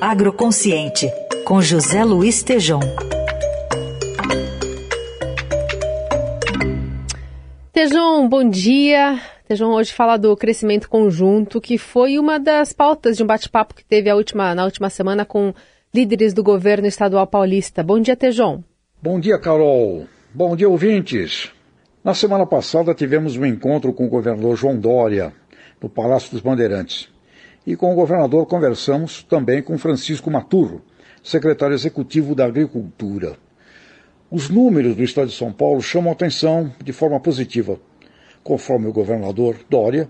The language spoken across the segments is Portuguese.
Agroconsciente, com José Luiz Tejom. Tejom, bom dia. Tejom hoje fala do crescimento conjunto, que foi uma das pautas de um bate-papo que teve última, na última semana com líderes do governo estadual paulista. Bom dia, Tejom. Bom dia, Carol. Bom dia, ouvintes. Na semana passada tivemos um encontro com o governador João Dória, no Palácio dos Bandeirantes. E com o governador conversamos também com Francisco Maturro, secretário executivo da Agricultura. Os números do estado de São Paulo chamam atenção de forma positiva. Conforme o governador Dória,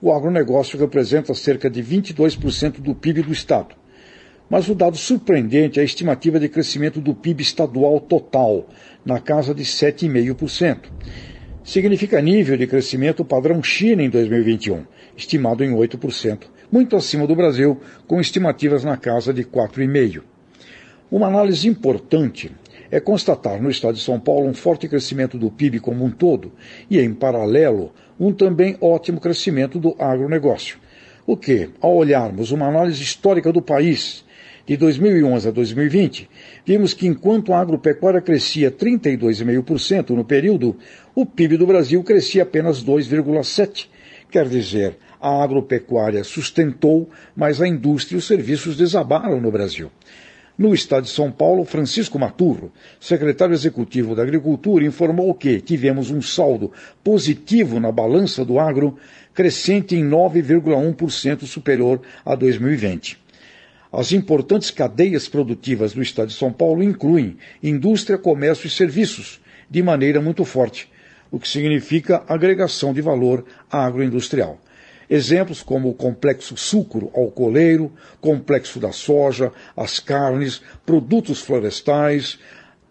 o agronegócio representa cerca de 22% do PIB do estado. Mas o dado surpreendente é a estimativa de crescimento do PIB estadual total, na casa de 7,5%. Significa nível de crescimento padrão China em 2021, estimado em 8%, muito acima do Brasil, com estimativas na casa de 4,5%. Uma análise importante é constatar no estado de São Paulo um forte crescimento do PIB como um todo e, em paralelo, um também ótimo crescimento do agronegócio. O que, ao olharmos uma análise histórica do país, de 2011 a 2020, vimos que enquanto a agropecuária crescia 32,5% no período, o PIB do Brasil crescia apenas 2,7%. Quer dizer, a agropecuária sustentou, mas a indústria e os serviços desabaram no Brasil. No estado de São Paulo, Francisco Maturro, secretário executivo da Agricultura, informou que tivemos um saldo positivo na balança do agro, crescente em 9,1% superior a 2020. As importantes cadeias produtivas do estado de São Paulo incluem indústria, comércio e serviços, de maneira muito forte, o que significa agregação de valor agroindustrial. Exemplos como o complexo sucro alcooleiro, complexo da soja, as carnes, produtos florestais,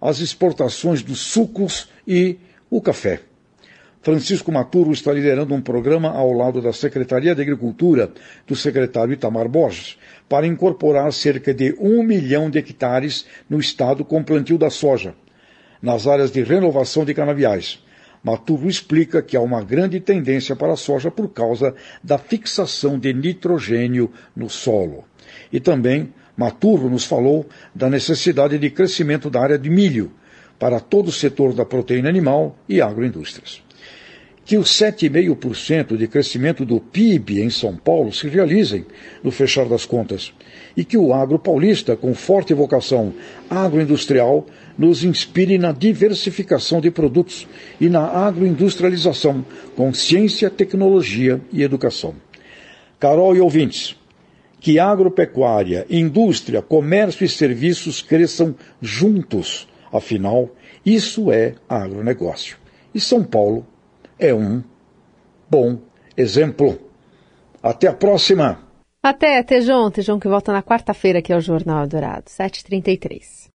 as exportações dos sucos e o café. Francisco Maturo está liderando um programa ao lado da Secretaria de Agricultura do secretário Itamar Borges para incorporar cerca de um milhão de hectares no estado com plantio da soja, nas áreas de renovação de canaviais Maturo explica que há uma grande tendência para a soja por causa da fixação de nitrogênio no solo. E também Maturo nos falou da necessidade de crescimento da área de milho para todo o setor da proteína animal e agroindústrias. Que os 7,5% de crescimento do PIB em São Paulo se realizem no fechar das contas e que o agro paulista, com forte vocação agroindustrial, nos inspire na diversificação de produtos e na agroindustrialização, com ciência, tecnologia e educação. Carol e ouvintes, que agropecuária, indústria, comércio e serviços cresçam juntos. Afinal, isso é agronegócio. E São Paulo é um bom exemplo. Até a próxima! Até, Tejão. Tejão que volta na quarta-feira aqui ao Jornal Dourado, 7h33.